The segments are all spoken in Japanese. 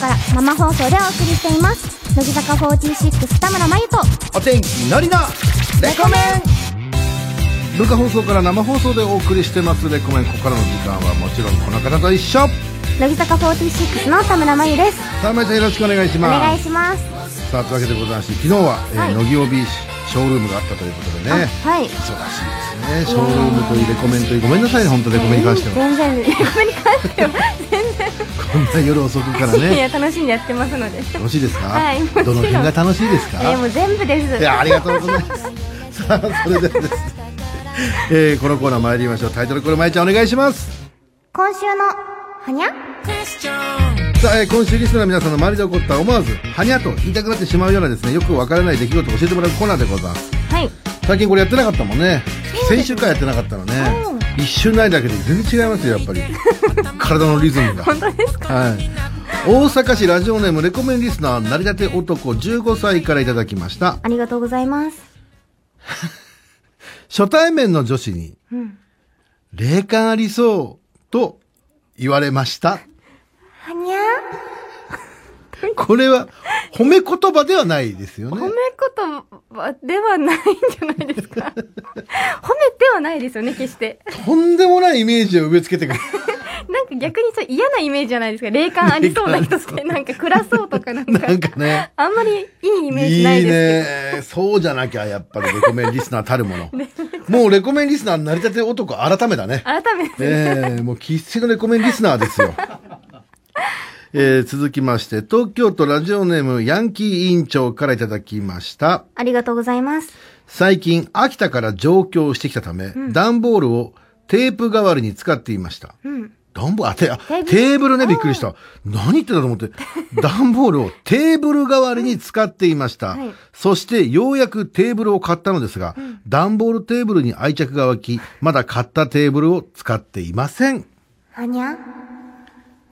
から生放送でお送りしています。乃木坂46田村真由と。お天気のりのレコメン。文化放送から生放送でお送りしてます。レコメンここからの時間はもちろんこの方と一緒。乃木坂46の田村真由です。さあまいちゃんよろしくお願いしおます。願いします。さあというわけでございまして昨日は、えーはい。乃木帯ショールームがあったということでね。あはい。忙しいですね。ショールームといいレコメンといいごめんなさい。ね本当レコメンに関しては。全然。レコメンに関しては。こんな夜遅くからね。や楽しんでやってますので。楽しいですか、はい。もちろんどの辺が楽しいですか？いやもう全部です。いやありがとうございます。さあそれではですね、えーこのコーナー参りましょう。タイトルコールまいちゃんお願いします。今週のはにゃ？さあ、えー今週リスナーの皆さんの周りで起こった思わず、はにゃと言いたくなってしまうようなですね、よくわからない出来事を教えてもらうコーナーでございます。はい最近これやってなかったもんね。先週からやってなかったのね。一瞬ないだけで全然違いますよ、やっぱり。体のリズムが。本当ですか？はい。大阪市ラジオネームレコメンリスナー、成り立て男15歳からいただきました。ありがとうございます 初対面の女子に、うん霊感ありそうと言われました。これは褒め言葉ではないですよね。褒め言葉ではないんじゃないですか 褒めてはないですよね決してとんでもないイメージを植え付けてくる。なんか逆にそう嫌なイメージじゃないですか霊感ありそうな人ってなんか暗そうとかなんかなんかね。あんまりいいイメージないいいですね。そうじゃなきゃ、やっぱりレコメンリスナーたるもの。もうレコメンリスナー成り立て男改めだね改めて、ええもう喫水のレコメンリスナーですよ。えー続きまして、東京都ラジオネームヤンキー委員長からいただきました。ありがとうございます最近、秋田から上京してきたため、段ボールをテープ代わりに使っていました。うん段ボール、あ、テあテーブルね、びっくりした。何言ってんだと思って。段ボールをテーブル代わりに使っていました。はいそして、ようやくテーブルを買ったのですが、段ボールテーブルに愛着が湧き、まだ買ったテーブルを使っていません。はにゃ？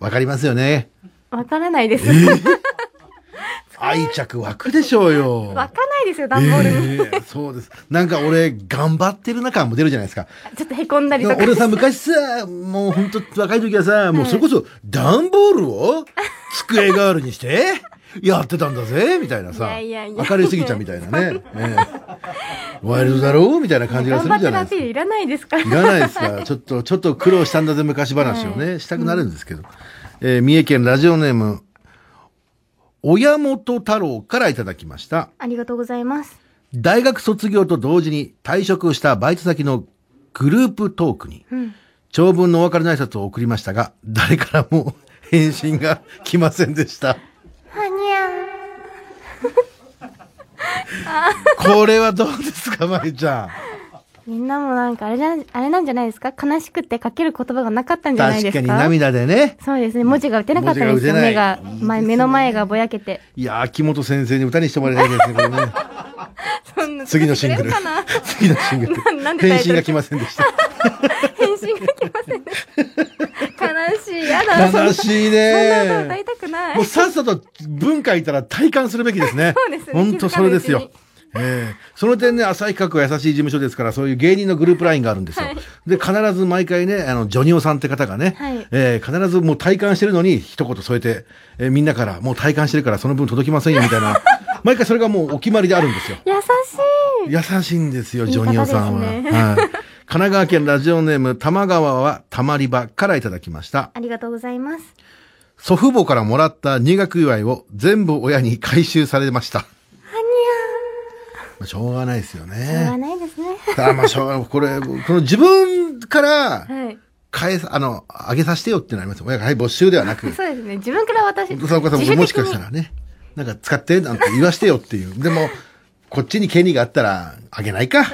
わかりますよね。わからないです、愛着湧くでしょうよ。わかんないですよ段ボールに、ええそうです。なんか俺、頑張ってるな感も出るじゃないですか。ちょっとへこんだりとか俺さ、昔さ、もう本当若い時はさ、もうそれこそ段ボールを机代わりにして、やってたんだぜ、みたいなさ。いやいやいや明るいすぎちゃんみたいなね。ええワイルドだろうみたいな感じがするじゃないですか。ってるアピールいらないですからいらないですかちょっと、ちょっと苦労したんだぜ、昔話をね、したくなるんですけど。えー三重県ラジオネーム、親元太郎からいただきました。ありがとうございます大学卒業と同時に退職したバイト先のグループトークに、うん長文のお別れの挨拶を送りましたが、誰からも返信が来ませんでした。はにゃ これはどうですか、まゆちゃん。みんなもなんかあれじゃあれなんじゃないですか？悲しくて書ける言葉がなかったんじゃないですか？確かに涙でね。そうですね。文字が打てなかったんですよ。目が前目の前がぼやけて。いやー、秋元先生に歌にしてもらいたいですね、これね。次のシングル。次のシング ル。返信が来ませんでした。返信が来ませんね。悲しい。やだ。悲しいそんな歌い。たくない。もうさっさと文化いたら体感するべきですね。そうですね。本当それですよ。ええその点ね、浅井企画は優しい事務所ですから、そういう芸人のグループラインがあるんですよ。はいで、必ず毎回ね、あの、ジョニオさんって方がね、はいえー必ずもう体感してるのに一言添えて、えーみんなからもう体感してるからその分届きませんよみたいな、毎回それがもうお決まりであるんですよ。優しい優しいんですよ、ジョニオさんは。ねはい。神奈川県ラジオネーム、玉川はたまり場からいただきました。ありがとうございます祖父母からもらった入学祝いを全部親に回収されました。はまあしょうがないですよにゃしょうがね。ないですねただまあしょうがない。これ、この自分からはい返す、あの、あげさせてよってなります。親が、はい、没収ではなく、そうですね自分から私その方ももしかしたらね、なんか使って、なんて言わしてよっていう。でも、こっちに権利があったら、あげないか。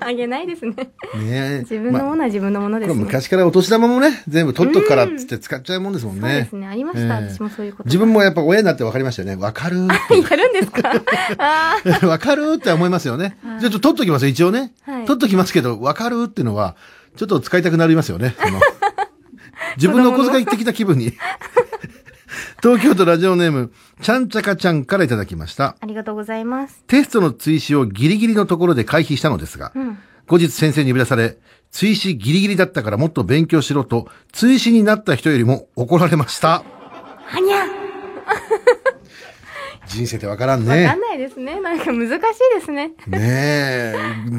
あげないですねねえ自分のものは自分のものですね昔からお年玉もね、全部取っとくからっつって使っちゃうもんですもんね。そうですねありました私もそういうこと自分もやっぱ親になって分かりましたよね。分かるー やるんですか？分かるーって思いますよね。じゃあちょっと取っときますよ、一応ね。はい取っときますけど、分かるーっていうのは、ちょっと使いたくなりますよね。自分のお小遣い的な気分に。東京都ラジオネーム、ちゃんちゃかちゃんからいただきました。ありがとうございますテストの追試をギリギリのところで回避したのですが、ん後日先生に呼び出され、追試ギリギリだったからもっと勉強しろと、追試になった人よりも怒られました。はにゃ人生ってわからんわかねん。ないですね。なんか難しいですね。ねえ。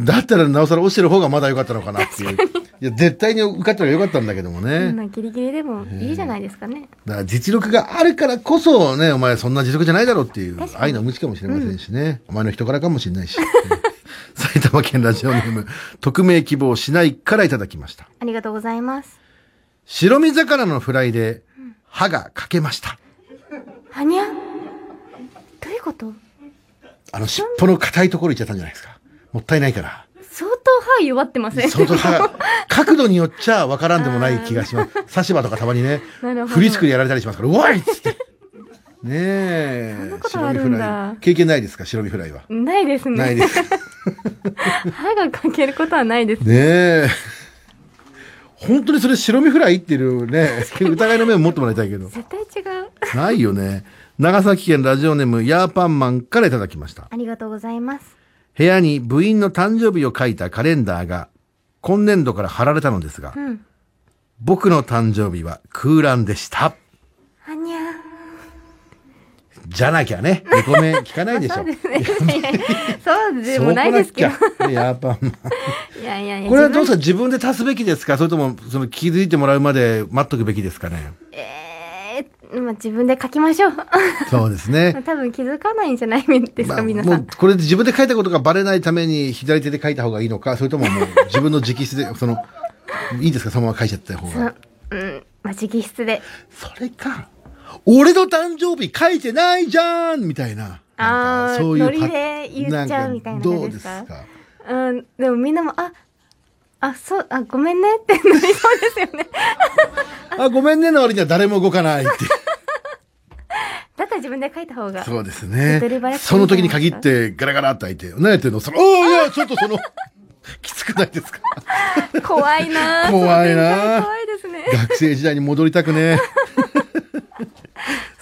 だったらなおさら落ちてる方がまだ良かったのかなっていう。いや、絶対に受かったら良かったんだけどもね。まあギリギリでもいいじゃないですかね。だから実力があるからこそね、お前そんな実力じゃないだろうっていう愛の無知かもしれませんしね。お前の人柄かもしれないし。う ん埼玉県ラジオネーム、匿名希望しないからいただきました。ありがとうございます。白身魚のフライで歯が欠けました。はにゃいうこと？あの尻尾の硬いところ行っちゃったんじゃないですか。もったいないから。相当歯弱ってません？相当歯が、角度によっちゃわからんでもない気がします。刺し歯とかたまにねフリスクでやられたりしますから、うわいっつって。ねえ。そんなことあるんだ白身フライ。経験ないですか？白身フライは。ないですね。ないです。歯が欠けることはないです。ねえ。本当にそれ白身フライっていうね、疑いの目を持ってもらいたいけど。絶対違う。ないよね。長崎県ラジオネームヤーパンマンからいただきました。ありがとうございます。部屋に部員の誕生日を書いたカレンダーが今年度から貼られたのですが、うん。僕の誕生日は空欄でした。はにゃじゃなきゃね、レコメン聞かないでしょ。そうですね。そうでもないですけど。ヤーパンマン。いやいやいや。これはどうですかか自分で足すべきですか？それとも、その気づいてもらうまで待っとくべきですかね？えー、まあ自分で書きましょう。そうですね。多分気づかないんじゃないですか、まあ皆さ。んこれで自分で書いたことがバレないために左手で書いた方がいいのか、それとももう自分の直筆で、その、いいんですかそのまま書いちゃった方そが。うん。まあ直筆で。それか。俺の誕生日書いてないじゃんみたいな。あーなんかそういうノリで言っちゃうみたいなどうですか？うん。でもみんなも、あ、あ、そう、あ、ごめんねってなりそうですよね。あ、ごめんねの割には誰も動かないって。だったら自分で書いた方が。そうですね。その時に限ってガラガラって開いて、何やってんの？その、おーいや、ちょっとその、きつくないですか？怖いなぁ怖いな怖いですね。学生時代に戻りたくね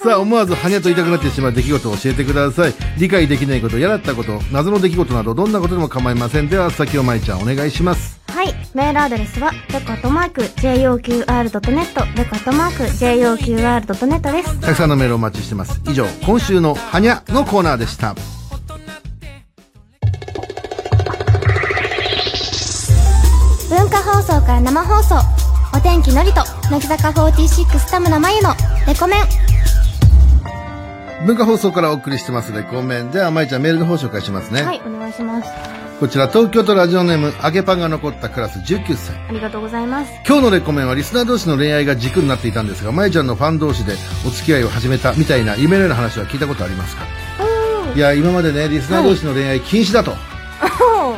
さあ、思わずはにゃと言いたくなってしまう出来事を教えてください。理解できないこと、嫌だったこと、謎の出来事など、どんなことでも構いません。では、先をまいちゃんお願いします。はい。メールアドレスは、レコトマーク、JOQR.net、レコトマーク、JOQR.net です。たくさんのメールをお待ちしてます。以上、今週のはにゃのコーナーでした。文化放送から生放送。お天気のりと、乃木坂46田村真由のレコメン。文化放送からお送りしてますレコメン。では、まいちゃんメールの方紹介しますね。はい、お願いします。こちら、東京都ラジオネーム、揚げパンが残ったクラス19歳。ありがとうございます。今日のレコメンはリスナー同士の恋愛が軸になっていたんですが、まいちゃんのファン同士でお付き合いを始めたみたいな夢のような話は聞いたことありますか？いや、今までね、リスナー同士の恋愛禁止だと、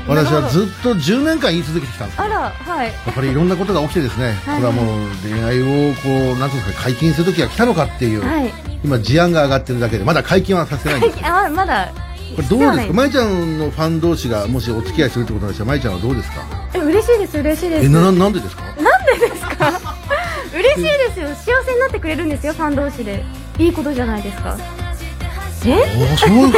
私はずっと10年間言い続けてきたんですよ。あら、はい。やっぱりいろんなことが起きてですね、はいこれはもう恋愛をこう、なんですか、解禁する時が来たのかっていう、はい。今事案が上がってるだけで、まだ解禁はさせてないんですよ。あ、まだ。これどうですか？必要ないまいちゃんのファン同士がもしお付き合いするってことなんですが、まいちゃんはどうですか？え、嬉しいです、嬉しいです。え、な、ななんでですか？嬉しいですよ。幸せになってくれるんですよ、ファン同士で。いいことじゃないですか。え？おそう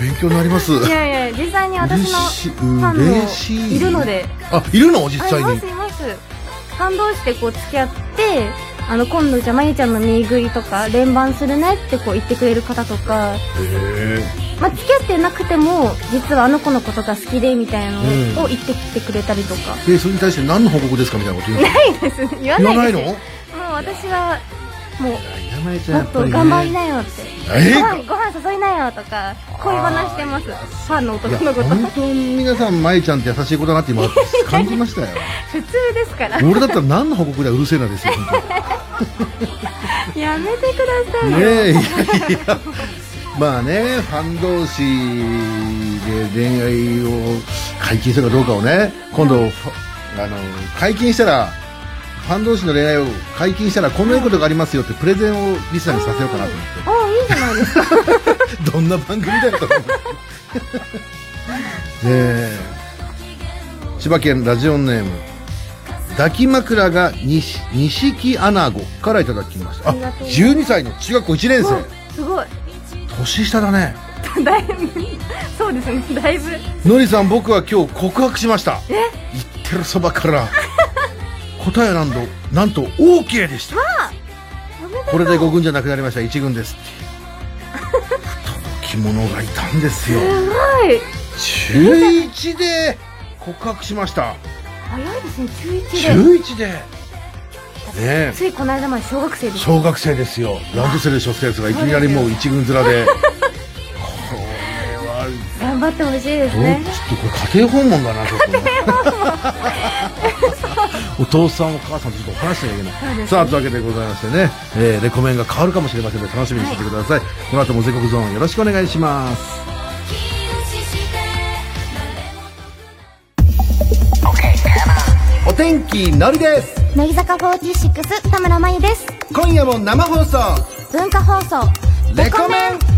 勉強になります。いやいや、実際に私のファンもいるので。あ、いるの？実際にあいます、。います。ファン同士でこう付き合って、あの、今度じゃあ、まゆちゃんの見食いとか、連番するねってこう言ってくれる方とか、へまあ、付き合ってなくても、実はあの子のことが好きで、みたいなのを言ってきてくれたりとか。え。で、それに対して何の報告ですかみたいなこと言うの？ないです。言わ言わないの？ないです。もう私は、もう、もっと。頑張りなよって。え？ご飯、ご飯誘いなよとか、恋話してます。ファンのい男の子と。や本当に皆さん、まいちゃんって優しい子だなって今 感じましたよ。普通ですから。俺だったら何の報告だようるせえなですよ、本やめてくださいねえ、いやいや。まあね、ファン同士で恋愛を解禁するかどうかをね、今度、あの、解禁したら、ファン同士の恋愛を解禁したらこんないいことがありますよってプレゼンをリスナーにさせようかなと思って。ああ、いいじゃないですか。どんな番組だよと思って千葉県ラジオネーム抱き枕が西錦穴子からいただきましたあありがとうござい12歳の中学校1年生すごい。年下だね だいぶ、そうですね、だいぶ。のりさん僕は今日告白しました言ってるそばから 答えはなんとなんと OK でした。これで5軍じゃなくなりました。1軍ですって。き者がいたんですよ。すごい。中1で告白しました。早いですね。中1で。中1で。ねえ。ついこの間まで小学生です。小学生ですよ。ランドセル背負ったやつがいきなりもう一軍面で。これは。頑張ってほしいですね。ちょっとこれ家庭訪問だなちょっと。ねお父さんお母さんとちょっとお話しなきゃいけない。ね。さあというわけでございましてね、えーレコメンが変わるかもしれませんので楽しみにしててください、この後も全国ゾーンよろしくお願いします。お天気のりです。乃木坂46田村真由です。今夜も生放送。文化放送。レコメン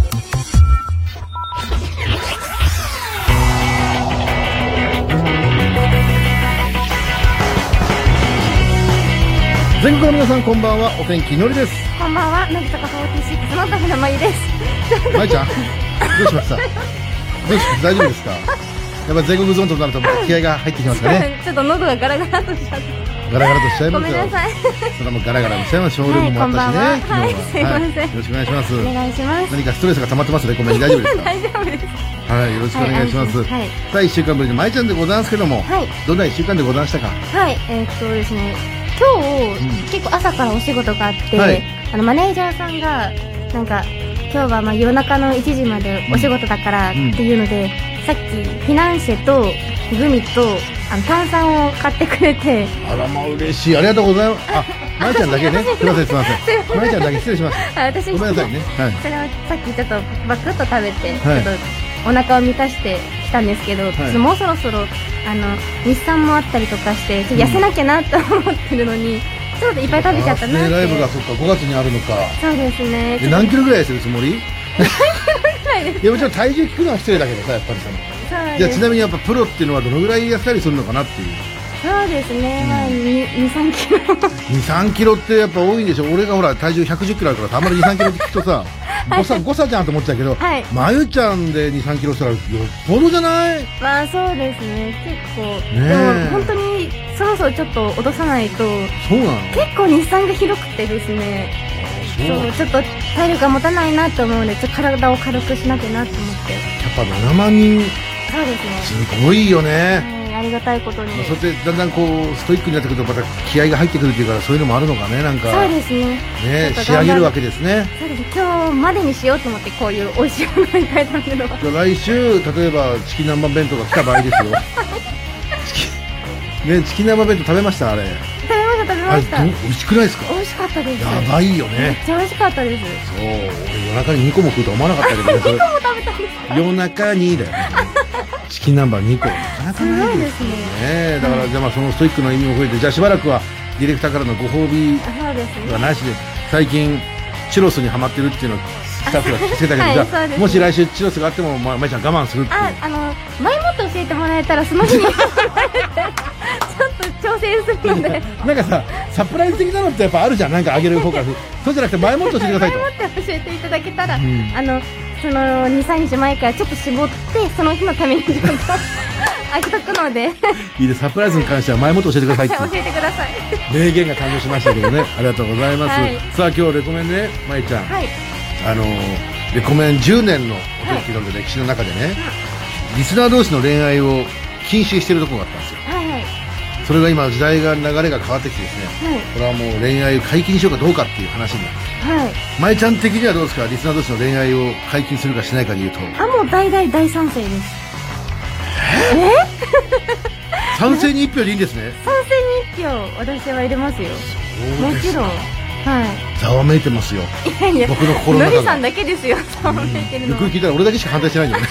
全国の皆さんこんばんは。お天気のりです。こんばんは乃木坂46の田村真由です。まいちゃんどうしました？どうしました？大丈夫ですか？やっぱ全国ゾーンとなると気合が入ってきますかね。ちょっと喉がガラガラとしちゃって。ガラガラとしちゃいますよ。ごめんなさい。それはもうガラガラもしちゃいます。ショールームもあったしね、はいはこんばんは。は。いすいません。よろしくお願いします。お願いします。何かストレスが溜まってますねごめん大丈夫ですか？大丈夫です。はいよろしくお願いします、はいはいさあ1週間ぶりにまいちゃんでございますけども、はい。どんな1週間でございましたか？はいえーっとですね今日、うん結構朝からお仕事があって、はい。あのマネージャーさんがなんか今日はまあ夜中の1時までお仕事だからっていうので、さっきフィナンシェとグミとあの炭酸を買ってくれてあらまあ嬉しい。ありがとうございます。あまいちゃんだけね。すいませんすいません。まいちゃんだけ失礼しましあ私たごめんなさいね。はい。それをさっきちょっとバクッと食べて、はい。ちょっとお腹を満たしてきたんですけど、い。ちょっともうそろそろあの日産もあったりとかして痩せなきゃなと思ってるのに、ちょっといっぱい食べちゃったなって。ライブがそっか5月にあるのか。そうですね。え何キロぐらいするつもり？ない やもちろん体重聞くのは失礼だけどさやっぱりさそうです。じゃあちなみにやっぱプロっていうのはどのぐらい痩せたりするのかなっていう。そうですね、まあ23キロ。23キロってやっぱ多いんでしょ？俺がほら体重110キロあるからさあんまり23キロって聞くとさ 誤差誤差じゃんと思っちゃうけど、はい。まゆちゃんで23キロしたらよっぽどじゃない？まあそうですね。結構、ねえ。でも本当にそろそろちょっと落とさないと。そうなの？結構日産が広くてですね。そう。ちょっと体力が持たないなと思うのでちょっと体を軽くしなきゃなと思って。やっぱ7万人。そうですね。すごいよね、はいありがたいことに。まあそうやってだんだんこうストイックになってくるとまた気合が入ってくるっていうからそういうのもあるのかねなんか。そうですね。ね仕上げるわけですね。そうです今日までにしようと思ってこういう美味しいものに変えたんでのは。じゃあ来週例えばチキン南蛮弁当が来た場合ですよ。チキンねチキン南蛮弁当食べました？あれ。食べました食べあれました。どう美味しくないですか？美味しかったです。やばいよめっねちゃ美味しかったです。そう俺夜中に2個も食うとは思わなかったけどねそれ。もう食べたんです。夜中にだよねチキン南蛮2個。なかなかすないですすね。ねだからじゃあまあそのストイックの意味も増えてじゃあしばらくはディレクターからのご褒美はなしで最近チュロスにはまってるっていうのをスタッフが聞いてたけど、はいじゃあそうです。もし来週チュロスがあってもまあまいちゃん我慢するってああの前もって教えてもらえたらその日にちょっと調整するので。なんかさサプライズ的なのってやっぱあるじゃん。なんかあげる方からそうじゃなくて前もって教えてくださいと。前もって教えていただけたら、ん。あのその23日前からちょっと絞ってその日のためにちょっとあげとくので。いいでサプライズに関しては前もって教えてくださ い。教えてください。名言が誕生しましたけどね。ありがとうございます、はい。さあ今日レコメンねまいちゃん、はい。あのレコメン10年のお天気の歴史の中でね、リスナー同士の恋愛を禁止してるところがあったんですよ。はいはい。それが今時代が流れが変わってきてですねはい。これはもう恋愛を解禁しようかどうかっていう話にはい。まいちゃん的にはどうですか？リスナー同士の恋愛を解禁するかしないかでいうと。あもう大大大賛成です。賛成に一票でいいんですね。賛成に1票私は入れますよ。もちろん。はい。ざわめいてますよ。いやいや僕の心の中がのりさんだけですよ。そう思ってるのよく聞いたら俺だけしか反対してないんだよね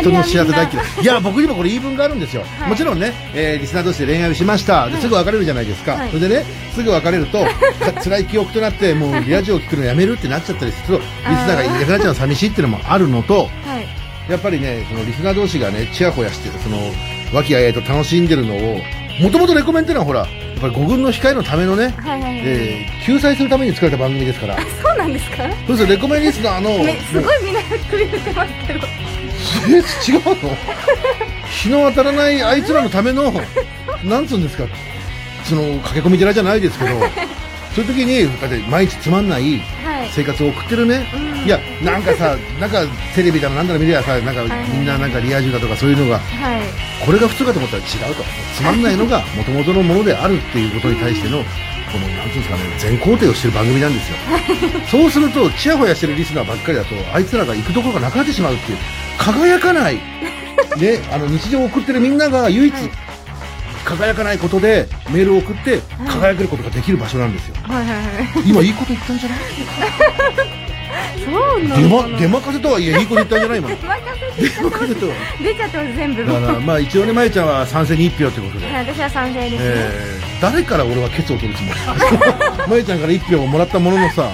人の幸せ大嫌い。いや僕にもこれ言い分があるんですよ、はい。もちろんね、えーリスナー同士で恋愛をしました。ですぐ別れるじゃないですか、はい。それでねすぐ別れると か辛い記憶となってもうラジオを聞くのやめるってなっちゃったりするとリスナーがいなくなっちゃうの寂しいっていうのもあるのとはい。やっぱりねそのリスナー同士がねちやほやしてるその和気あいあいと楽しんでるのをもともとレコメンっていうのはほらやっぱり5軍の控えのためのね、はいはいはい、えー救済するために作られた番組ですから。そうなんですか？そうですよ。レコメンリスナーのめすごいみんな首振ってますけどえ違うの？日の当たらないあいつらのためのなんつうんですか？その駆け込み寺じゃないですけど そういう時にだって毎日つまんないはい。生活を送ってるね、うん。いやなんかさなんかテレビだのなんだろ見りゃさなんかはい。みんななんかリア充だとかそういうのがはい。これが普通かと思ったら違うと。つまんないのが元々のものであるっていうことに対してのこのなんていうんですかね全肯定をしてる番組なんですよ。そうするとちやほやしてるリスナーばっかりだとあいつらが行くところがなくなってしまうっていう輝かない。ねあの日常を送ってるみんなが唯一はい。輝かないことでメールを送って輝けることができる場所なんですよ。はいはいはい。今いいこと言ったんじゃない？そうな出のかなま出まかせとはいえいいこと言ったんじゃない？今出まかせとは。出ちゃってます全部。だからまあ一応ねまゆちゃんは賛成に一票ということで。はい私は賛成ですね、えー誰から俺はケツを取るつもり？まゆちゃんから1票をもらったもののさ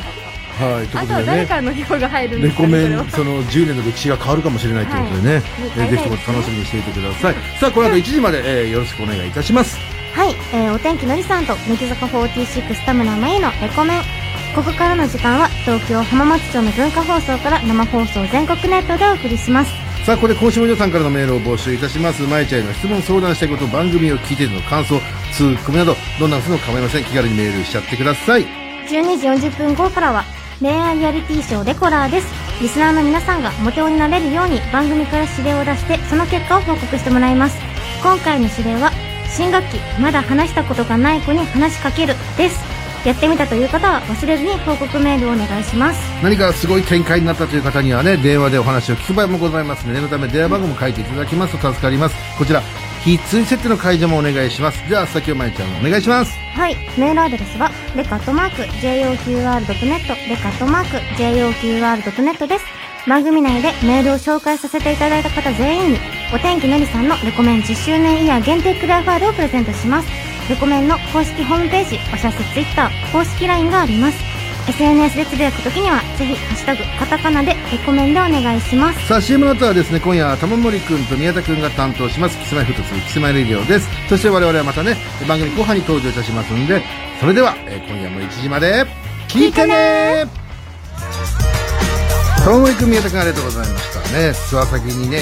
はいといあとは誰うことでねからの票が入るんでレコメンその10年の歴史が変わるかもしれないということでね、はいえーぜひとも楽しみにしていてください。さあこの後1時まで、えーよろしくお願いいたします。はい、えーお天気のりさんと乃木坂46田村真由のレコメン。ここからの時間は東京浜松町の文化放送から生放送全国ネットでお送りします。さあここで今週も皆さんからのメールを募集いたします。まゆちゃんへの質問相談したいこと番組を聞いての感想ツッコミなどどんなことでも構いません？気軽にメールしちゃってください。12時40分後からは恋愛リアリティショーレコラーです。リスナーの皆さんがモテ男になれるように番組から指令を出してその結果を報告してもらいます。今回の指令は新学期まだ話したことがない子に話しかけるです。やってみたという方は忘れずに報告メールをお願いします。何かすごい展開になったという方にはね電話でお話を聞く場合もございますので念のため電話番号も書いていただきますと助かります。こちら非通設定の解除もお願いしますでは先をまゆちゃんお願いしますはい、メールアドレスは、レカットマーク、JOQR.net、レカットマーク、JOQR.net です。番組内でメールを紹介させていただいた方全員に、お天気のりさんのレコメン10周年イヤー限定クリアファイルをプレゼントします。レコメンの公式ホームページ、お知らせツイッター、公式 LINE があります。SNS でつぶやくときには、ぜひ、ハッシュタグ、カタカナでレコメンでお願いします。さあ CM の後はですね今夜は玉森くんと宮田くんが担当します Kis-My-Ft2 キスマイレディオです。そして我々はまたね番組後半に登場いたしますんでそれでは、えー今夜も1時まで聞いてね。玉森くん宮田くんありがとうございましたね。ツアー先にね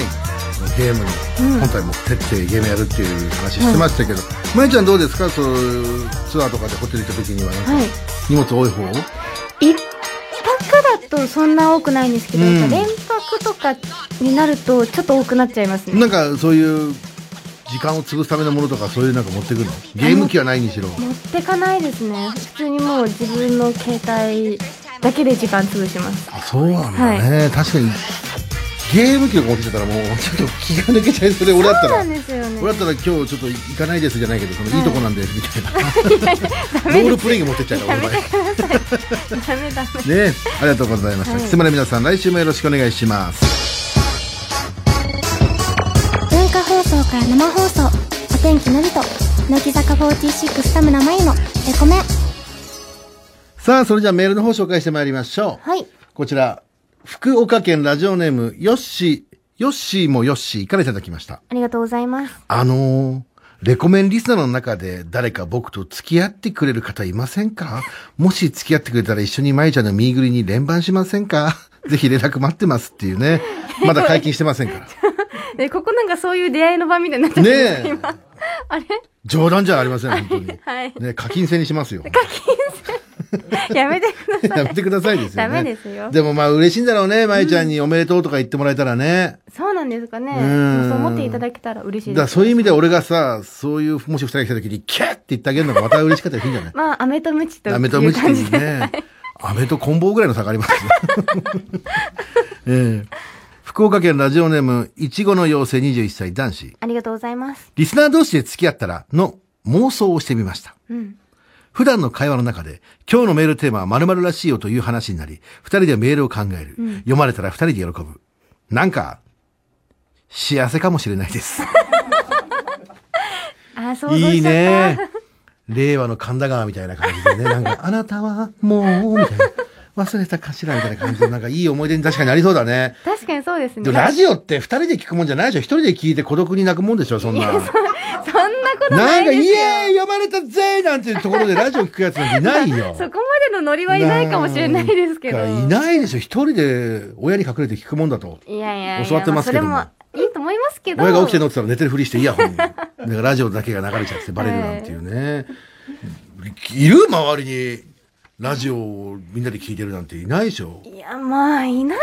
ゲームに、うん。本体持ってってゲームやるっていう話してましたけど、まゆちゃんどうですか？そうツアーとかでホテル行った時にはなんかはい。荷物多い方、一泊だとそんな多くないんですけど、うん連泊とかになるとちょっと多くなっちゃいますね。なんかそういう時間を潰すためのものとかそういうなんか持ってくるの？ゲーム機はないにしろ持ってかないですね。普通にもう自分の携帯だけで時間潰します。あそうなんだね、確かにゲーム機とか持ってきてたらもうちょっと気が抜けちゃいそうで俺だったらね。俺だったら今日ちょっと行かないですじゃないけどそのいいとこなんでみたいなロールプレイング持ってっちゃうから俺の場合ダメダメ。ねありがとうございました。はいキスマの皆さん、来週もよろしくお願いします。文化放送から生放送。お天気のりと、乃木坂46田村真由のレコメン。さあ、それじゃあメールの方紹介してまいりましょう。はい。こちら、福岡県ラジオネーム、ヨッシー、ヨッシーもヨッシーからいただきました？ありがとうございます。あのー、レコメンリスナーの中で誰か僕と付き合ってくれる方いませんか？もし付き合ってくれたら一緒にまゆちゃんのミーグリに連番しませんか？ぜひ連絡待ってますっていうね。まだ解禁してませんから。え、ここなんかそういう出会いの場みたいになってますねえ今。あれ？冗談じゃありません、本当に。はい。ね、課金制にしますよ。やめてください。やめてくださいですよね。ダメですよでもまあ嬉しいんだろうね、まゆちゃんにおめでとうとか言ってもらえたらね。そうなんですかね。うんそう思っていただけたら嬉しいです。そういう意味で俺がさ、そういう、もし二人が来た時に、キャッって言ってあげるのがまた嬉しかったりするんじゃない？まあ、飴とムチという飴とムチってね。飴と棍棒ぐらいの差がありますね。ええ福岡県ラジオネーム、いちごの妖精21歳男子。ありがとうございます。リスナー同士で付き合ったらの妄想をしてみました。うん。普段の会話の中で、今日のメールテーマは〇〇らしいよという話になり、二人でメールを考える。読まれたら二人で喜ぶ。なんか、幸せかもしれないです。あ、想像しちゃった。いいね。令和の神田川みたいな感じでね、なんか、あなたはもう、みたいな。忘れたかしらみたいな感じで、なんかいい思い出に確かになりそうだね。確かにそうですね。でもラジオって二人で聞くもんじゃないでしょ一人で聞いて孤独に泣くもんでしょそんな。そんなことないですよ。イエーイ読まれたぜなんていうところでラジオ聞くやつなんていないよ。そこまでのノリはいないかもしれないですけど。いないでしょ一人で親に隠れて聞くもんだと。いやいやいや教わってますけどもいいと思いますけど。親が起きて乗ってたら寝てるふりしてイヤホンに。だからラジオだけが流れちゃってバレるなんていうね。いる周りに。ラジオをみんなで聞いてるなんていないでしょ？いや、まあ、いない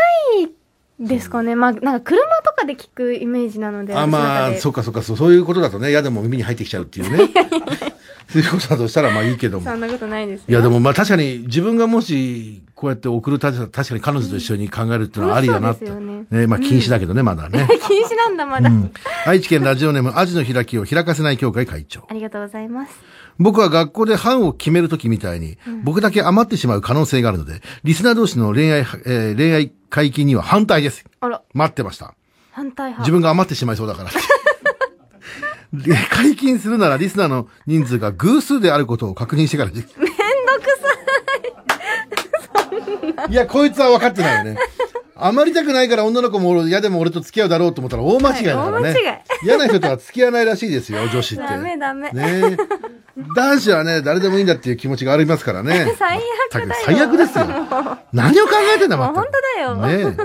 ですかね。まあ、なんか車とかで聞くイメージなので。あ、まあ、そっかそっか、そうそういうことだとね、嫌でも耳に入ってきちゃうっていうね。そういうことだとしたらまあいいけども。そんなことないですよ。いやでもまあ確かに自分がもしこうやって送る立場確かに彼女と一緒に考えるっていうのはありだなって。ねねまあ禁止だけどね、まだね。禁止なんだ、まだ。愛知県ラジオネームアジの開きを開かせない協会会長。ありがとうございます。僕は学校で班を決めるときみたいに、僕だけ余ってしまう可能性があるので、リスナー同士の恋愛、えー恋愛解禁には反対です。あら、待ってました。反対派。自分が余ってしまいそうだから。で解禁するならリスナーの人数が偶数であることを確認してから。めんどくさいや、こいつは分かってないよね。余りたくないから女の子も嫌でも俺と付き合うだろうと思ったら大間違いだからね。はい大間違い嫌な人とは付き合わないらしいですよ、女子って。ダメダメねえ男子はね、誰でもいいんだっていう気持ちがありますからね。最悪だよ最悪ですよ。何を考えてんだ、もう全く本当だよ。ね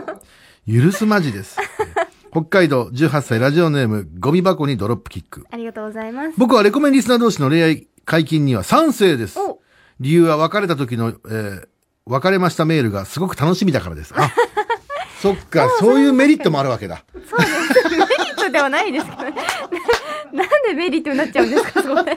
え。許すまじです。北海道18歳ラジオネームゴミ箱にドロップキック。ありがとうございます。僕はレコメンリスナー同士の恋愛解禁には賛成ですお。理由は別れた時の、えー別れましたメールがすごく楽しみだからです。あ、そっか、そういうメリットもあるわけだ。そうです。メリットではないですけどね。ななんでメリットになっちゃうんですか、それ。確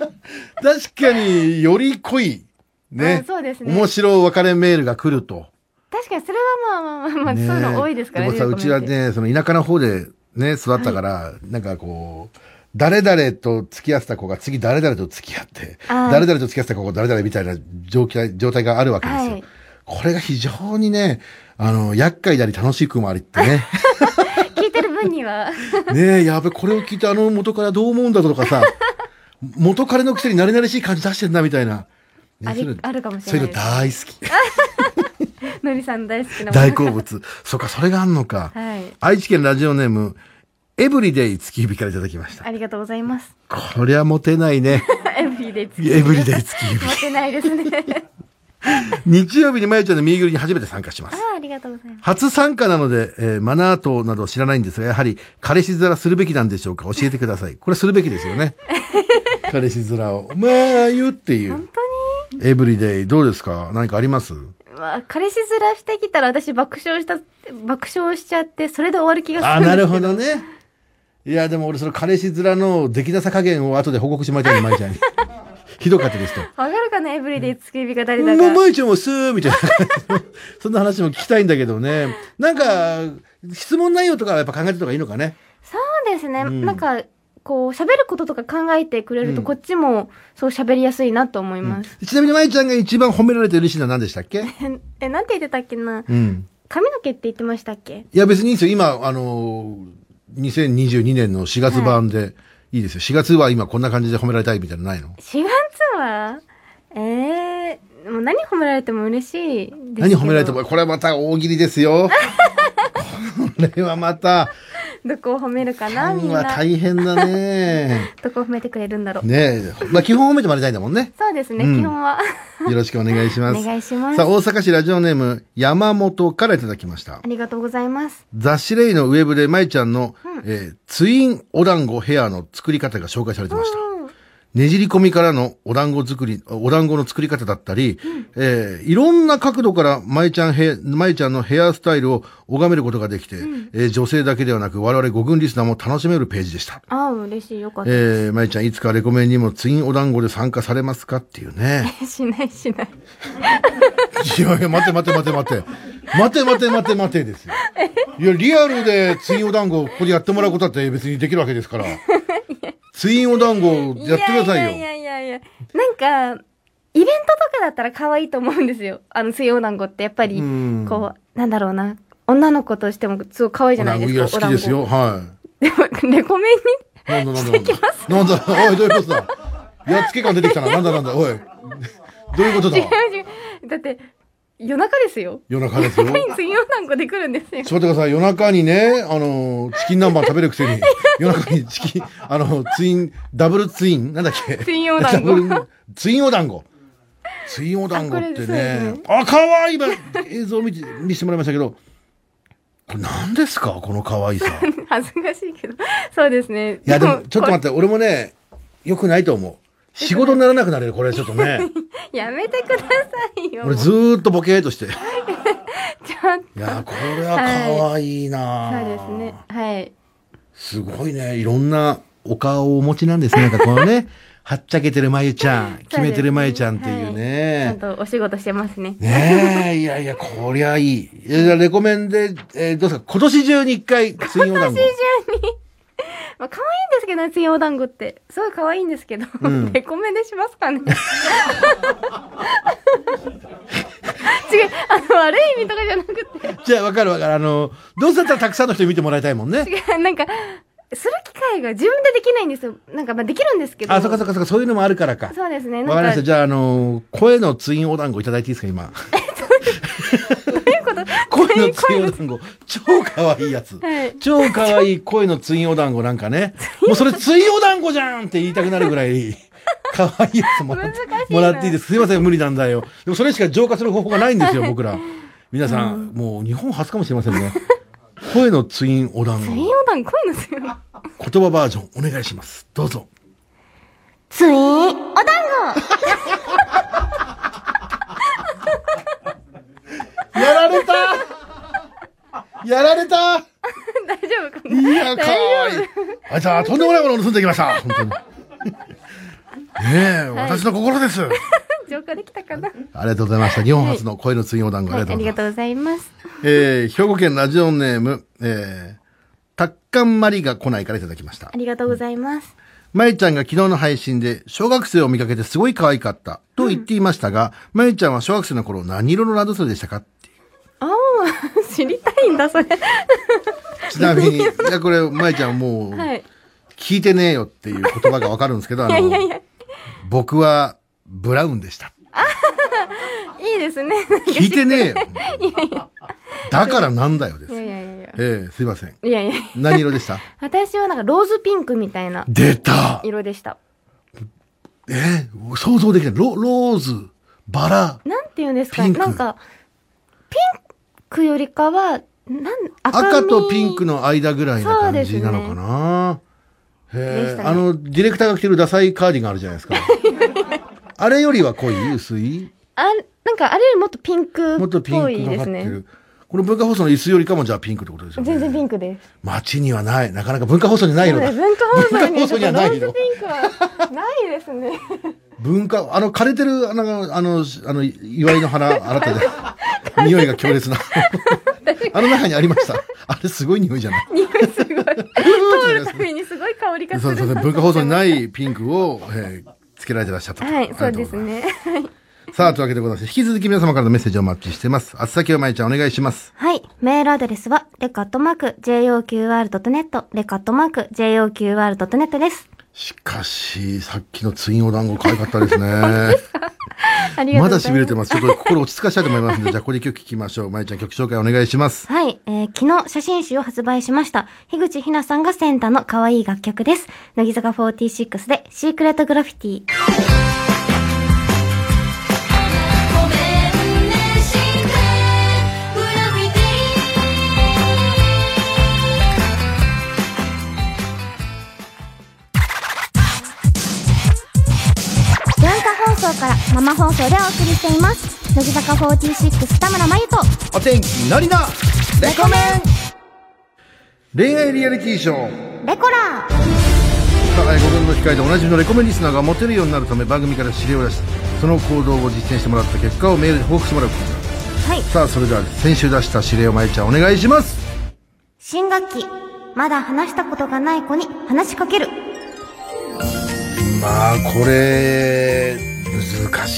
かにより濃い、ねあ。そうですね面白い別れメールが来ると。確かにそれはまあまあまあまあ、ねそういうの多いですからね。でもさ、うちはね、その田舎の方でね、育ったから、なんかこう、誰々と付き合ってた子が次誰々と付き合って、誰々と付き合ってた子が誰々みたいな状態状態があるわけですよ。はいこれが非常にね、あの、厄介であり楽しくもありってね。聞いてる分には。ねえ、やべ、これを聞いてあの元からどう思うんだとかさ、元彼のくせに慣れ慣れしい感じ出してんだみたいな。ねああるかもしそういうれないのです。大好き。のりさん大好きな大好物。そっか、それがあんのか。はい。愛知県ラジオネーム、エブリデイ月指からいただきました。ありがとうございます。こりゃモテないね。エブリデイ月エブリデイ月指。持ってないですね。日曜日にまゆちゃんのミーグルに初めて参加します。ああ、ありがとうございます。初参加なので、えーマナー等など知らないんですが、やはり彼氏面するべきなんでしょうか教えてください。これするべきですよね。彼氏面を。まあ、言うっていう本。当に？エブリデイ、どうですか？何かあります？まあ、彼氏面してきたら私爆笑した、爆笑しちゃって、それで終わる気がするあ、なるほどね。いや、でも俺その彼氏面の出来なさ加減を後で報告してもらいたいね、まゆちゃんに。ひどかったですと。わかるかなエブリデイ月指が誰だもう、か。まゆちゃんもすーみたいな。そんな話も聞きたいんだけどね。なんか、質問内容とかはやっぱ考えてた方がいいのかね。そうですね。うんなんか、こう、喋ることとか考えてくれると、うんこっちも、そう喋りやすいなと思います。ちなみにまゆちゃんが一番褒められて嬉しいのは何でしたっけ？え、なんて言ってたっけなうん。髪の毛って言ってましたっけ？いや別にいいですよ。今、あのー、2022年の4月版でいいですよ。4月は今こんな感じで褒められたいみたいなのないの ?4 月はええー、もう何褒められても嬉しい。何褒められても、これはまた大喜利ですよ。これはまた、どこを褒めるかフなみんな。大変だね。どこを褒めてくれるんだろう。ねえ。まあ基本褒めてもらいたいんだもんね。そうですね、うん基本は。よろしくお願いします。お願いしますさあ、大阪市ラジオネーム、山本からいただきましたあ。りがとうございます。雑誌レイのウェブで、まいちゃんの、えーツインお団子ヘアの作り方が紹介されてました。うんねじり込みからのお団子作り、お団子の作り方だったり、えーいろんな角度からまいちゃんヘ、まいちゃんのヘアスタイルを拝めることができて、えー女性だけではなく我々5軍リスナーも楽しめるページでした。ああ、嬉しい。よかった。えー、まいちゃんいつかレコメンにもツインお団子で参加されますかっていうね。しないしない。いや いや、待て待て待て待て。待て待て待て待てですよ。いや、リアルでツインお団子をここでやってもらうことだって別にできるわけですから。ツインお団子やってくださいよ。いやいやいやいや。なんか、イベントとかだったら可愛いと思うんですよ。あの、水曜団子ってやっぱりうん、こう、なんだろうな。女の子としてもすごい可愛いじゃないですか。いや、好きですよ。はお団子。でも、レコメンに、い。なんだなんだなんだ。なんだ、おい、どういうことだ？やっつけ感出てきたな。なんだなんだ、おい。どういうことだ？違う違う。だって、夜中ですよ。夜中ですよ。夜中に水曜団子で来るんですよ。ちょっと待ってください。夜中にね、あの、チキン南蛮食べるくせに、夜中にチキン、あの、ツイン、ダブルツイン、なんだっけ？ツインお団子ツインお団子。ツインお団子ってねね。あ、かわいい今、映像見て、見せてもらいましたけど、これ何ですか？この可愛さ。い 恥ずかしいけど。そうですね。や、でも、ちょっと待っって、俺もね、良くないと思う。仕事にならなくなれる、これちょっとね。やめてくださいよ。俺ずーっとボケーっとして。い ちょっと。や、これは可愛いな、そうですね。はい。すごいね。いろんなお顔をお持ちなんですね。なんかこのね、はっちゃけてるまゆちゃん、決めてるまゆちゃんっていうちゃんね。とお仕事してますね。ねえ、いやいや、こりゃいい。いやレコメンで、えーどうですか？今年中に一回、ツインお団子。まあ、可愛いんですけどね、ついお団子って。すごい可愛いんですけど、ん レコメンでしますかね。違う、あの、悪い意味とかじゃなくて、じゃあ、わかるわかる。あの、どうせだったらたくさんの人に見てもらいたいもんね。違う、なんか、する機会が自分でできないんですよ。なんか、まあ、できるんですけど。あ、そっかそっかそっか、そういうのもあるからか。そうですね。わかりました。じゃあ、あの、声のツインお団子いただいていいですか、今。声のツインお団子。超可愛いやつ。はい超可愛い声のツインお団子なんかね。もうそれツインお団子じゃんって言いたくなるぐらい、可愛いやつもらってもらっていいです。すいません、無理なんだよ。でもそれしか浄化する方法がないんですよ、僕ら。皆さん、もう日本初かもしれませんね。声のツインお団子。ツインお団子、濃いのすよ。言葉バージョンお願いします。どうぞ。ツインお団やられたやられた子大丈夫かな？いや、かわいい。あいつはとんでもないものを盗んできました。本当に。ねえ、私の心です。浄化できたかな？はありがとうございました。日本初の声のツインお団子、ありい、がとうございます。ありがとうございます。えー、兵庫県ラジオネーム、えー、タッカンマリが来ないからいただきましたあ。りがとうございます。まゆちゃんが昨日の配信で、小学生を見かけてすごい可愛かった、と言っていましたが、まゆちゃんは小学生の頃何色のランドセルでしたか？知りたいんだ、それ。ちなみに、いや、これ、まゆちゃんもう、はい。聞いてねえよっていう言葉がわかるんですけど、あの、いやいやいや、僕は、ブラウンでした。いいですね。聞いてねえよ。だからなんだよです。いやえいやいやいや。えすいません。いやいや何色でした？私はなんかローズピンクみたいな出た色でした。えー想像できない。ロローズ、バラ、なんて言うんですか？ピンクなんか、ピンクよりかは、なん、赤とピンクの間ぐらいな感じなのかな？でへえ、ねあの、ディレクターが着てるダサいカーディガンあるじゃないですか。あれよりは濃い？薄い？あ、なんかあれよりもっとピンクっもっとピンぽいですね。この文化放送の椅子よりかもじゃあピンクってことですよね。全然ピンクです。街にはない。なかなか文化放送にない色だ。文化放送に文化放送にはない色ローズピンクはないですね。文化、あの、枯れてる、あの、あの、あの、祝いの花、あなたで、匂いが強烈な。あの中にありました。あれすごい匂いじゃない匂いすごい。通るたびにすごい香りがする。そうそうそう、文化放送にないピンクを、えーつけられてらっしゃったと。はい、そうですね。さあ、というわけでございまして、引き続き皆様からのメッセージをお待ちしてます。あつ先をまいちゃんお願いします。はい。メールアドレスは、レカットマーク、JOQR.net、レカットマーク、JOQR.net です。しかし、さっきのツインお団子可愛かったですね。ありがとまだうございます。痺れてます。ちょっと心落ち着かしたいと思いますので、じゃあここで曲聴きましょう。まいちゃん曲紹介お願いします。はい、えー昨日写真集を発売しました。樋口ひなさんがセンターの可愛い楽曲です。乃木坂46でシークレットグラフィティ。生放送でお送りしています。乃木坂46田村真由と、お天気のりのレコメン恋愛リアリティショー。レコラーさあ、5分の機会でおなじみのレコメンリスナーがモテるようになるため番組から指令を出し、その行動を実践してもらった結果をメールで報告してもらうはい。さあ、それでは先週出した指令をまいちゃんお願いします。新学期、まだ話したことがない子に話しかける。まあ、これ、難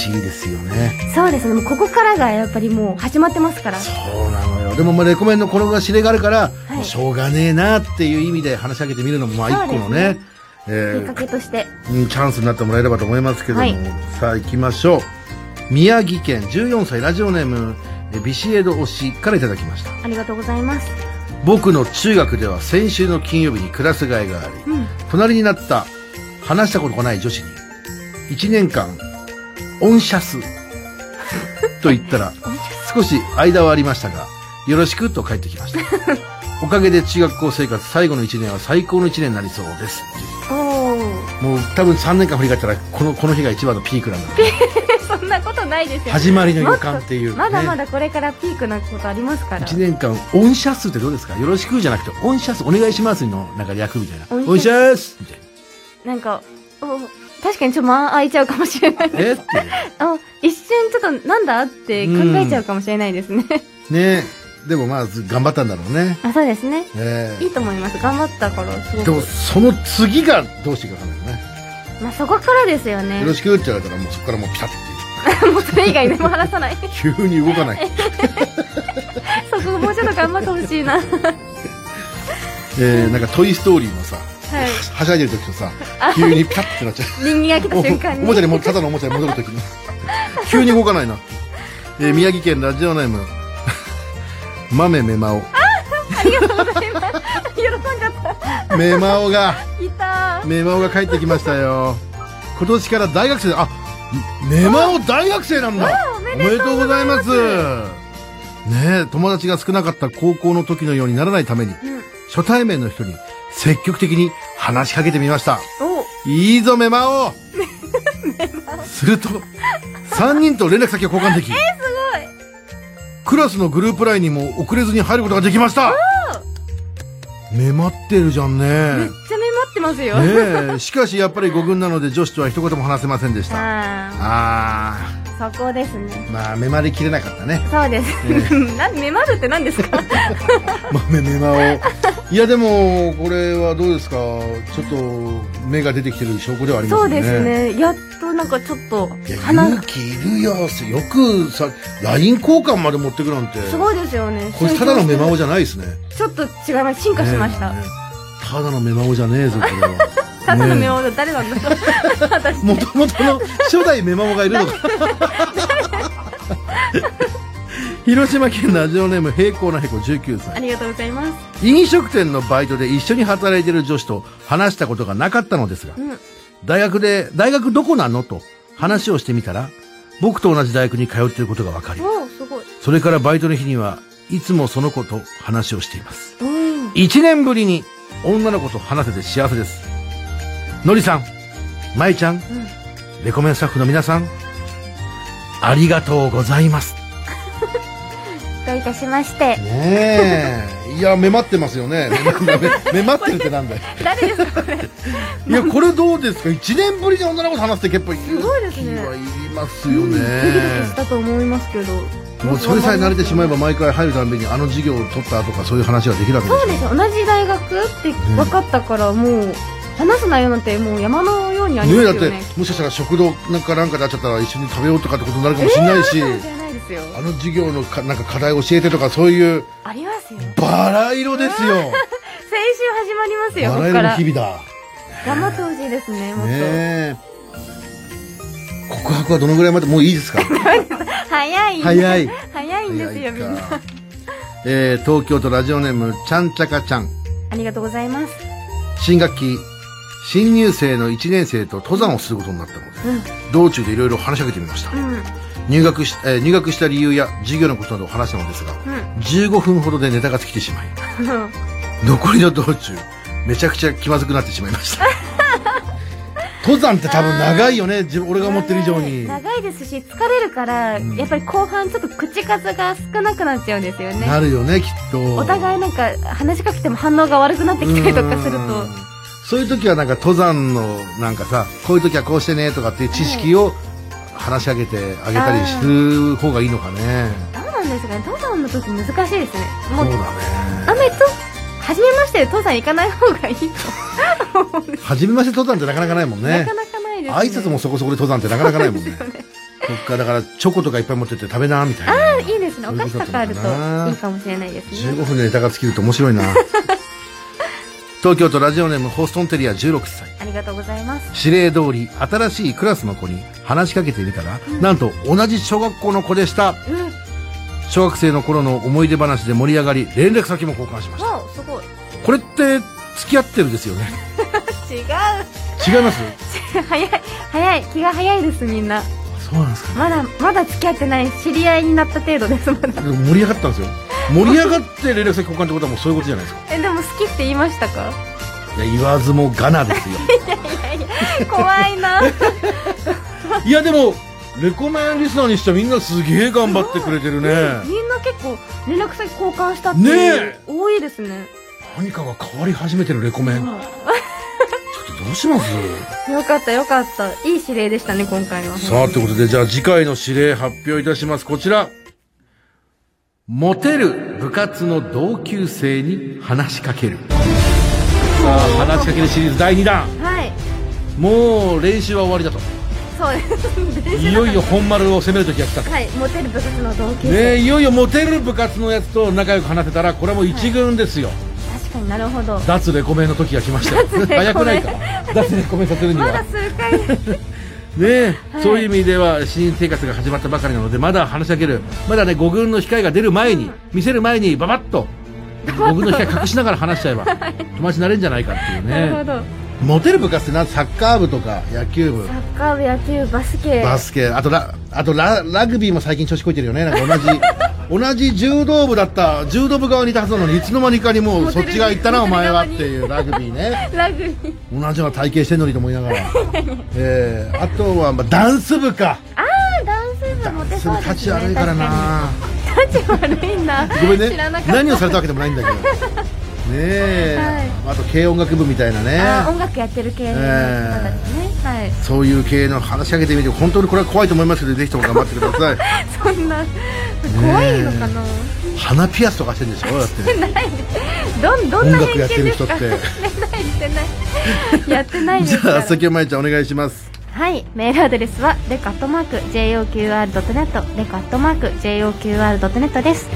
しいですよね。そうですね。もうここからがやっぱりもう始まってますから。そうなのよ。でも、まあ、レコメンのこの指令があるから、いもうしょうがねえなっていう意味で話しかけてみるのも、まあ、一個のね、えきっかけとして。ーうんチャンスになってもらえればと思いますけども、はいさあ行きましょう。宮城県14歳ラジオネーム、えビシエド推しからいただきました。ありがとうございます。僕の中学では先週の金曜日にクラス替えがあり、うん。隣になった話したことがない女子に1年間オンシャスと言ったら少し間はありましたがよろしくと帰ってきました。おかげで中学校生活最後の1年は最高の1年になりそうです。もう多分3年間振り返ったらこのこの日が一番のピークなんだ。そんなことないですよ始まりの予感っていう、ね、まだまだこれからピークなことありますから。1年間御社数ってどうですか？よろしくじゃなくて御社数お願いしますのなんか略みたいな。御社数。御社数みたいななんかお確かにちょっと間空いちゃうかもしれない。え？あ一瞬ちょっとなんだ？って考えちゃうかもしれないですね。ね。でもまず頑張ったんだろうね。あそうですね。ええ。いいと思います。頑張ったからすごでもくその次がどうしていくかわかんないよね。まあそこからですよね。よろしくって言われたらもうそこからもうピタッて もうそれ以外何も話さない。急に動かない。そこもうちょっと頑張ってほしいな。はいえー、なんか「トイ・ストーリー」のさはしゃいでる時とさ急にピタッてなっちゃう。人間が来た瞬間に。おおもちゃにもただのおもちゃに戻るときに。急に動かないな、えー宮城県ラジオネーム 豆めまおありがとうございます。許さんかっめまおがたいた。めまおが帰ってきましたよ。今年から大学生。あめまお大学生なんだ。おめおめでとうございます。ねえ友達が少なかった高校の時のようにならないためにうん。初対面の人に積極的に話しかけてみました。お。いいぞメマオすると3人と連絡先を交換できすごい。クラスのグループラインにも遅れずに入ることができました。めまってるじゃんめっねちゃメモってますよ。ねえ。しかしやっぱり5軍なので女子とは一言も話せませんでした。あああそこですね。ーまあめまりきれなかったね。そうです、なんメマるって何ですか？豆めまおいや でもこれはどうですか？ちょっと目が出てきてる証拠ではありますよね。そうですね。やっとなんかちょっと勇気いるよ。よ。くさ LINE 交換まで持ってくなんて。すごいですよね。これただのメマオじじゃないですね。ちょっと違います。進化しました、ねただのメマオじゃねえぞこれはただのメねモ誰なんだろう私え。もともとの初代メマオがいるのか。広島県ラジオネーム平行なへこ19歳。ありがとうございます。飲食店のバイトで一緒に働いている女子と話したことがなかったのですがうん。大学で大学どこなの？と話をしてみたら僕と同じ大学に通っていることが分かりそれからバイトの日にはいつもその子と話をしています。うん。一年ぶりに女の子と話せて幸せですのりさんまいちゃんレコメンスタッフの皆さんありがとうございます。どういたしまして。ねえ。いやめまってますよね。めまってるってなんだよ。誰ですかこれ。いやこれどうですか？一年ぶりに女の子と話すって結構すごいですね。はいりますよドキドキねしたと思いますけど。もうそれさえ慣れてしまえば毎回入るたびにあの授業を取ったとかそういう話ができるわけでしょそうです。よ同じ大学って分かったからもう話す内容なんてもう山のようにありね。えだってますよねもしかしたら食堂なんかなんかで会っちゃったら一緒に食べようとかってことになるかもしれないし、かもしれないですよあの授業のかなんか課題教えてとかそういうありますよバラ色ですよ先週始まりますよこバラ色の日々だ頑張ってほしいですねもっと、ねえ告白はどのぐらいまでもういいですか早い早い早いんですよみんなかえー、東京都ラジオネームちゃんちゃかちゃんありがとうございます新学期新入生の1年生と登山をすることになったので、うん。道中でいろいろ話しかけてみました、うん。入学し、えー入学した理由や授業のことなどを話したのですが15分ほどでネタが尽きてしまいうん 残りの道中めちゃくちゃ気まずくなってしまいました。登山って多分長いよね俺が思ってる以上に。長いですし疲れるから、うん。やっぱり後半ちょっと口数が少なくなっちゃうんですよね。なるよねきっと。お互いなんか話しかけても反応が悪くなってきたりとかすると。うんそういう時はなんか登山のなんかさこういう時はこうしてねとかっていう知識を話し上げてあげたりする方がいいのかね。どうなんですかね。登山の時難しいですね。もうそうだね。雨と初めましてで登山行かない方がいいと初めまして登山ってなかなかないもんね。なかなかないですね。挨拶もそこそこで登山ってなかなかないもんね。そっかだからチョコとかいっぱい持ってって食べなみたいな。あいいですね。お菓子ととかあるといいかもしれないですね。15分でネタが尽きると面白いな東京都ラジオネームホストンテリア16歳ありがとうございます。指令通り新しいクラスの子に話しかけてみたら、なんと同じ小学校の子でした。うん。小学生の頃の思い出話で盛り上がり連絡先も交換しました。すごい。これって付き合ってるですよね？違う。違います？早い早い。気が早いですみんな。そうなんですか？まだまだ付き合ってない知り合いになった程度ですまだ。盛り上がったんですよ。盛り上がって連絡先交換ってことはもうそういうことじゃないですか。えでも好きって言いましたか？いや言わずもがなですよ怖いな。いやでもレコメンリスナーにしてはみんなすげえ頑張ってくれてるねみんな結構連絡先交換したっていう。ねえ多いですね。何かが変わり始めてるレコメンちょっとどうします？よかったよかった。いい指令でしたね、今回は。さあということでじゃあ次回の指令発表いたしますこちらモテる部活の同級生に話しかける。さあ話しかけるシリーズ第2弾。はい。もう練習は終わりだと。そうです。いよいよ本丸を攻める時が来たと。はい、モテる部活の同級生。ねえいよいよモテる部活のやつと仲良く話せたらこれはもう一軍ですよ、確かになるほど。脱レコメンの時が来ました早くないか？脱レコメンさせるには。まだ数回。ねえ、はいそういう意味では新生活が始まったばかりなのでまだ話しかける。まだね5軍の控えが出る前に見せる前にババッと5軍の控え隠しながら話しちゃえば友達になれるんじゃないかっていうね。モテる部活ってなんサッカー部とか野球部。サッカー部、野球、バスケ。バスケ。あとラあとララグビーも最近調子こいてるよね。なんか同じ同じ柔道部だった柔道部側にいたはずなのにいつの間にかにもうそっち側行ったなお前はっていうラグビーね ラグビー。同じような体型してんのにと思いながら えー、あとは、まあ、ダンス部かあー、ダンス部モテそうですね。立ち悪いからな。立ち悪いんだ。ごめんね。何をされたわけでもないんだけど ねえ、あと軽音楽部みたいなねあー音楽やってる系の方ですね。はい。そういう系の話しかけてみて本当にこれは怖いと思いますけどぜひとも頑張ってください。そんな、怖いのかな？鼻ピアスとかしてるんでしょだって。ない。どん、どんな偏見音楽やってるですか人って。してない、してない。やってないですじゃあから。崎山愛ちゃんお願いします。はい、メールアドレスはレカットマーク JOQR.net レカットマーク JOQR.net です。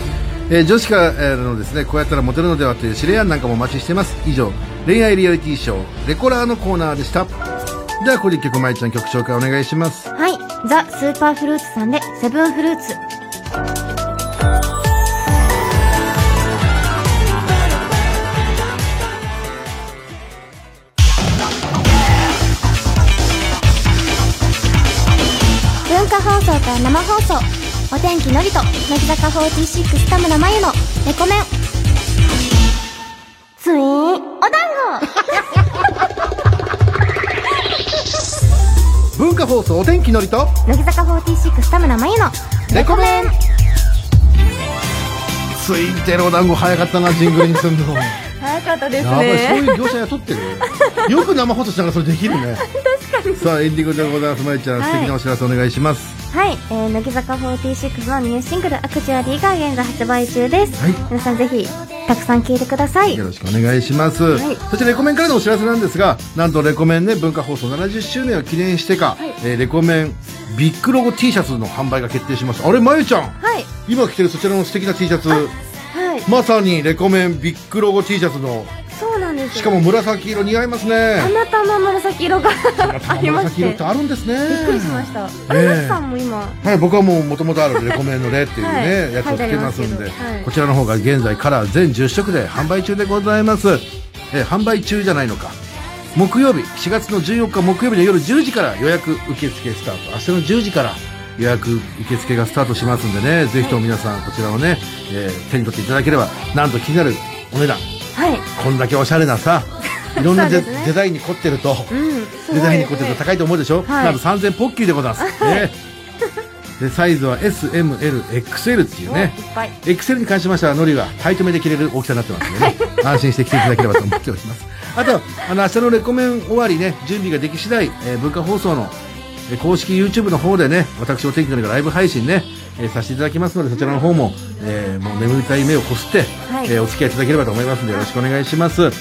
えー女子からのですねこうやったらモテるのではという指令案なんかもお待ちしてます。以上恋愛リアリティショーレコラーのコーナーでしたではこれ一曲まいちゃん曲紹介お願いします。はい。ザ・スーパーフルーツさんでセブンフルーツ。文化放送から生放送。お天気のりと乃木坂46田村真由のレコメン。ツイーン文化放送お天気のりと乃木坂46田村真由のレコメン。ついてるお団子早かったなジングルにすんの。早かったですやばいそうねいう業者雇ってる。よく生放送しながらそれできるね。確かに。さあエンディングでございます。まいちゃん、はい。素敵なお知らせお願いします。はい、えー、乃木坂46のニューシングル「アクチュアリー」が現在発売中です、はい。皆さんぜひたくさん聴いてください。よろしくお願いします、い。そしてレコメンからのお知らせなんですがなんとレコメンね文化放送70周年を記念してか、えーレコメンビッグロゴ T シャツの販売が決定しました。あれまゆちゃん。はい。今着てるそちらの素敵な T シャツ。はい。まさにレコメンビッグロゴ T シャツのです。よしかも紫色似合いますたねまたま紫色がありまして。紫色ってあるんですね。びっくりしました。あえ。れマキさんも今。はい、僕はもう元々あるレコメンのレっていうね、はい。やつを着てますんで、はい。こちらの方が現在カラー全10色で販売中でございます。えー販売中じゃないのか。木曜日、4月の14日木曜日の夜10時から予約受付スタート。明日の10時から予約受付がスタートしますんでね、ぜひとも皆さんこちらをね、えー手に取っていただければ、なんと気になるお値段。はい。こんだけおしゃれなさ、いろんなデ,、ザインに凝ってると、デザインに凝ってると高いと思うでしょ、はい。なんと3000ポッキーでございます。ね。でサイズは SMLXL っていうね。XL に関しましてはノリがタイトめで着れる大きさになってますのでね。安心して着ていただければと思っております。あとあの明日のレコメン終わりね準備ができ次第、えー文化放送のえー公式 YouTube の方でね私お天気のりがライブ配信ね、えーさせていただきますのでそちらの方も,、えーもう眠りたい目をこすって、はい。えーお付き合いいただければと思いますのでよろしくお願いします。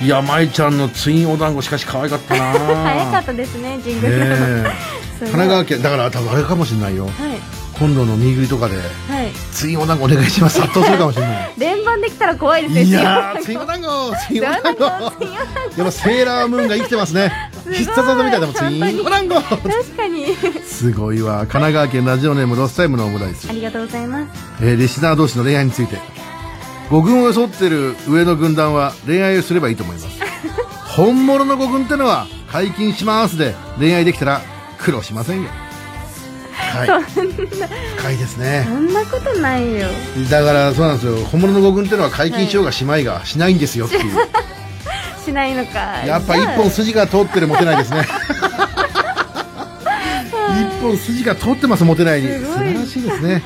いや舞ちゃんのツインお団子しかし可愛かったな 早かったですねジングル。ね 神奈川県だから多分あれかもしれないよ。はい。今度の見食いとかではい。ツインお団子お願いします。殺到するかもしれない。連番できたら怖いですねいやーツインお団子ツインお団子。やっぱセーラームーンが生きてますね必殺技みたいなもんツインお団子確かに。すごいわ。神奈川県ラジオネームロスタイムのオムライス。ありがとうございます。えー、リスナー同士の恋愛について。五軍を装ってる上の軍団は恋愛をすればいいと思います。本物の五軍ってのは解禁しますで恋愛できたら苦労しませんよ。はい。深いですね。そんなことないよ。だからそうなんですよ。本物の五軍ってのは解禁しようがしまいがしないんですよっていう しないのか。やっぱ一本筋が通ってるモテないですね。一本筋が通ってますモテないに。素晴らしいですね。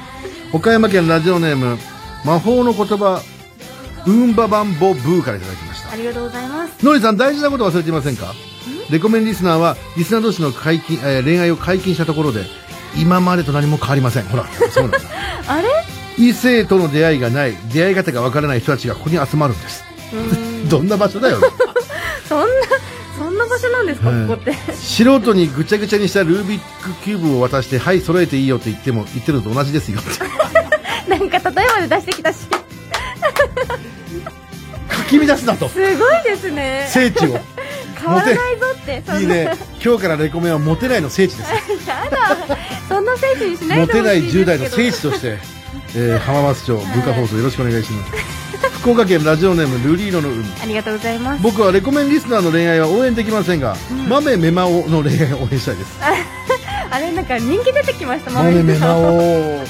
岡山県ラジオネーム魔法の言葉ウンババンボブーからいただきました。ありがとうございます。のりさん大事なこと忘れていませんか？レコメンリスナーはリスナー同士の解禁、えー恋愛を解禁したところで今までと何も変わりません。ほらそうなんだ。あれ？異性との出会いがない出会い方がわからない人たちがここに集まるんです。どんな場所だよそんなそんな場所なんですか、はい。ここって。素人にぐちゃぐちゃにしたルービックキューブを渡してはい揃えていいよって言っても言ってるのと同じですよ。なんか例えまで出してきたし。かき乱すなと。すごいですね。聖地を。変わらないぞっていいね。今日からレコメンはモテないの聖地です。やだ。そんな聖地にしないモテないでほしいですけど。10代の聖地として、えー浜松町文化放送よろしくお願いします福岡県ラジオネームルリーノの海。ありがとうございます。僕はレコメンリスナーの恋愛は応援できませんが、豆メマオの恋愛を応援したいです。あれなんか人気出てきました豆メマオ。オ。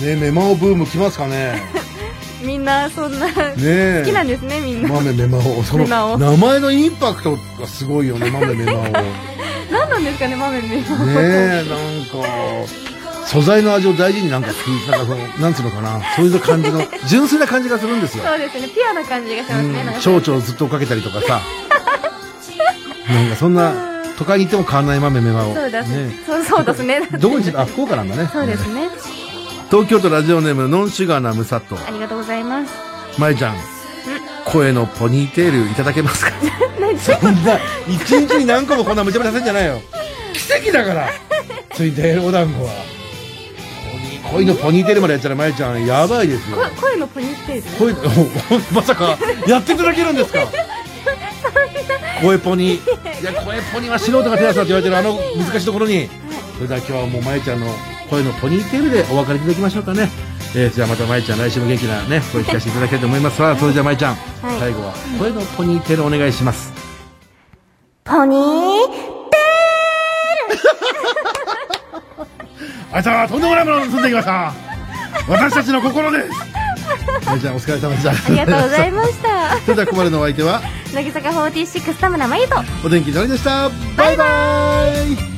ねメマオブーム来ますかね。みんなそんな好ねえ。きなんですねみんな。豆メマオ。その名前のインパクトがすごいよね豆メマオ。ね 何なんですかね豆メマオ。えなんか素材の味を大事になんかなんかそのなんつうのかなそういう感じの 純粋な感じがするんですよ。そうですねピュアな感じがしますね、蝶々をずっとかけたりとかさ。なんかそんな都会に行っても変わらない豆メマオそうだ、ね。そうそうですね。どこにあ福岡なんだね。そうですね。東京都ラジオネームノンシュガーなムサット。ありがとうございます。まいちゃん声のポニーテールいただけますか？そんな一日に何個もこんな無茶ぶりさせんじゃないよ。奇跡だから。ついてお団子は恋のポニーテールまでやったらまいちゃんやばいですよ。こ声のポニーテール？声お まさかやっていただけるんですか？声ポニ いや声ポニは素人が手出すなって言われてるあの難しいところに。それでは今日はもうまいちゃんの声のポニーテールでお別れいただきましょうかね。えー、じゃあまたまいちゃん来週も元気なね声聞かせていただきたいと思います。さあそれじゃあまいちゃん、い。最後は声のポニーテールお願いします。ポニーあいつはとんでもないものを盗んできました。私たちの心です。まいちゃんお疲れ様でした。ありがとうございました。それではここまでのお相手は 乃木坂46田村真由と。お天気のりでした。バイバイ